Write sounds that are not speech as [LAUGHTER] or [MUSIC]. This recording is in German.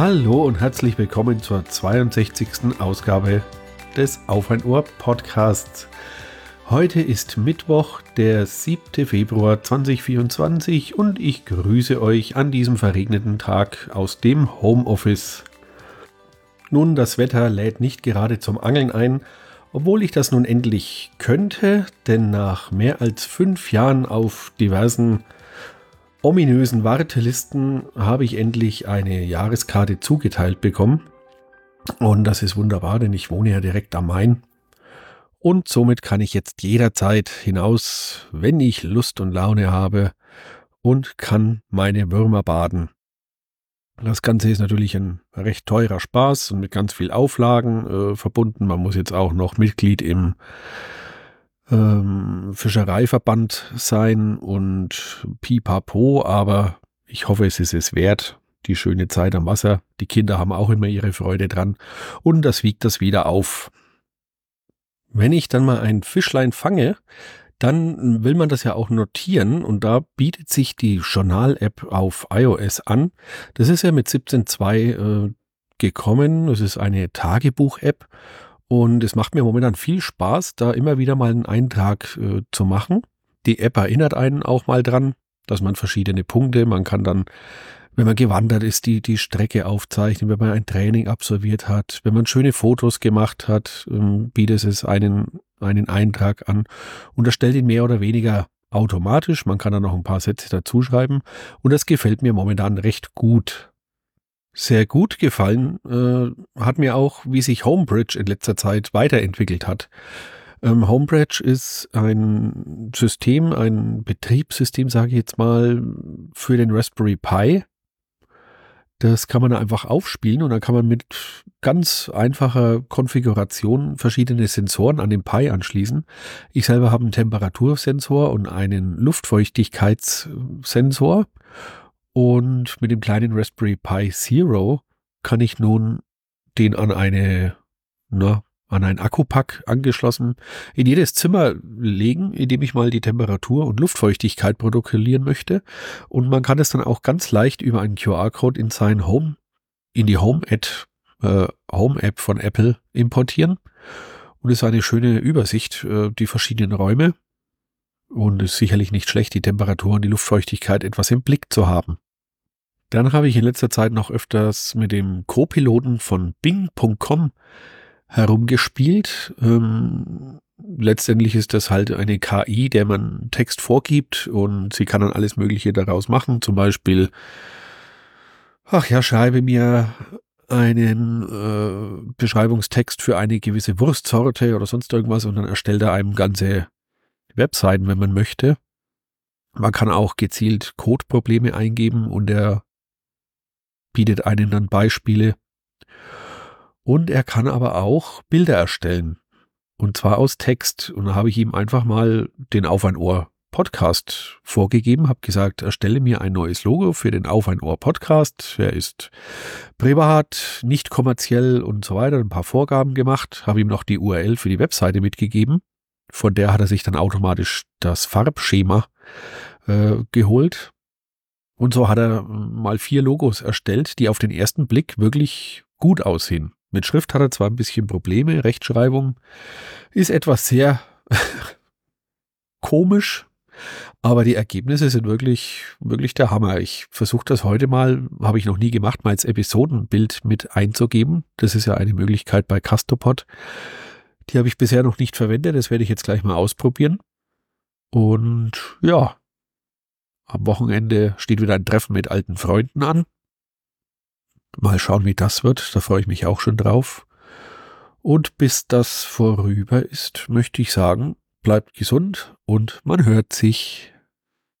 Hallo und herzlich willkommen zur 62. Ausgabe des Auf ein Ohr Podcasts. Heute ist Mittwoch, der 7. Februar 2024 und ich grüße euch an diesem verregneten Tag aus dem Homeoffice. Nun, das Wetter lädt nicht gerade zum Angeln ein, obwohl ich das nun endlich könnte, denn nach mehr als fünf Jahren auf diversen ominösen Wartelisten habe ich endlich eine Jahreskarte zugeteilt bekommen. Und das ist wunderbar, denn ich wohne ja direkt am Main. Und somit kann ich jetzt jederzeit hinaus, wenn ich Lust und Laune habe, und kann meine Würmer baden. Das Ganze ist natürlich ein recht teurer Spaß und mit ganz viel Auflagen äh, verbunden. Man muss jetzt auch noch Mitglied im ähm, Fischereiverband sein und pipapo, aber ich hoffe, es ist es wert. Die schöne Zeit am Wasser. Die Kinder haben auch immer ihre Freude dran und das wiegt das wieder auf. Wenn ich dann mal ein Fischlein fange, dann will man das ja auch notieren und da bietet sich die Journal-App auf iOS an. Das ist ja mit 17.2 äh, gekommen. Das ist eine Tagebuch-App und es macht mir momentan viel Spaß, da immer wieder mal einen Eintrag äh, zu machen. Die App erinnert einen auch mal dran, dass man verschiedene Punkte, man kann dann, wenn man gewandert ist, die, die Strecke aufzeichnen, wenn man ein Training absolviert hat, wenn man schöne Fotos gemacht hat, ähm, bietet es einen, einen Eintrag an und das stellt ihn mehr oder weniger automatisch. Man kann da noch ein paar Sätze dazuschreiben und das gefällt mir momentan recht gut. Sehr gut gefallen äh, hat mir auch, wie sich Homebridge in letzter Zeit weiterentwickelt hat. Ähm, Homebridge ist ein System, ein Betriebssystem, sage ich jetzt mal, für den Raspberry Pi. Das kann man einfach aufspielen und dann kann man mit ganz einfacher Konfiguration verschiedene Sensoren an den Pi anschließen. Ich selber habe einen Temperatursensor und einen Luftfeuchtigkeitssensor und mit dem kleinen Raspberry Pi Zero kann ich nun den an eine, na, an ein Akkupack angeschlossen in jedes Zimmer legen, in dem ich mal die Temperatur und Luftfeuchtigkeit protokollieren möchte. Und man kann es dann auch ganz leicht über einen QR-Code in sein Home, in die Home-App äh, Home App von Apple importieren. Und es ist eine schöne Übersicht, äh, die verschiedenen Räume und es ist sicherlich nicht schlecht, die Temperatur und die Luftfeuchtigkeit etwas im Blick zu haben. Dann habe ich in letzter Zeit noch öfters mit dem Co-Piloten von Bing.com herumgespielt. Ähm, letztendlich ist das halt eine KI, der man Text vorgibt und sie kann dann alles Mögliche daraus machen. Zum Beispiel, ach ja, schreibe mir einen äh, Beschreibungstext für eine gewisse Wurstsorte oder sonst irgendwas und dann erstellt er einem ganze Webseiten, wenn man möchte. Man kann auch gezielt Codeprobleme eingeben und er bietet einen dann Beispiele. Und er kann aber auch Bilder erstellen. Und zwar aus Text. Und da habe ich ihm einfach mal den Auf ein Ohr Podcast vorgegeben, habe gesagt, erstelle mir ein neues Logo für den Auf ein Ohr Podcast. Er ist privat, nicht kommerziell und so weiter. Ein paar Vorgaben gemacht, habe ihm noch die URL für die Webseite mitgegeben. Von der hat er sich dann automatisch das Farbschema äh, geholt. Und so hat er mal vier Logos erstellt, die auf den ersten Blick wirklich gut aussehen. Mit Schrift hat er zwar ein bisschen Probleme, Rechtschreibung ist etwas sehr [LAUGHS] komisch, aber die Ergebnisse sind wirklich, wirklich der Hammer. Ich versuche das heute mal, habe ich noch nie gemacht, mal als Episodenbild mit einzugeben. Das ist ja eine Möglichkeit bei Castopod. Die habe ich bisher noch nicht verwendet. Das werde ich jetzt gleich mal ausprobieren. Und ja, am Wochenende steht wieder ein Treffen mit alten Freunden an. Mal schauen, wie das wird. Da freue ich mich auch schon drauf. Und bis das vorüber ist, möchte ich sagen, bleibt gesund und man hört sich.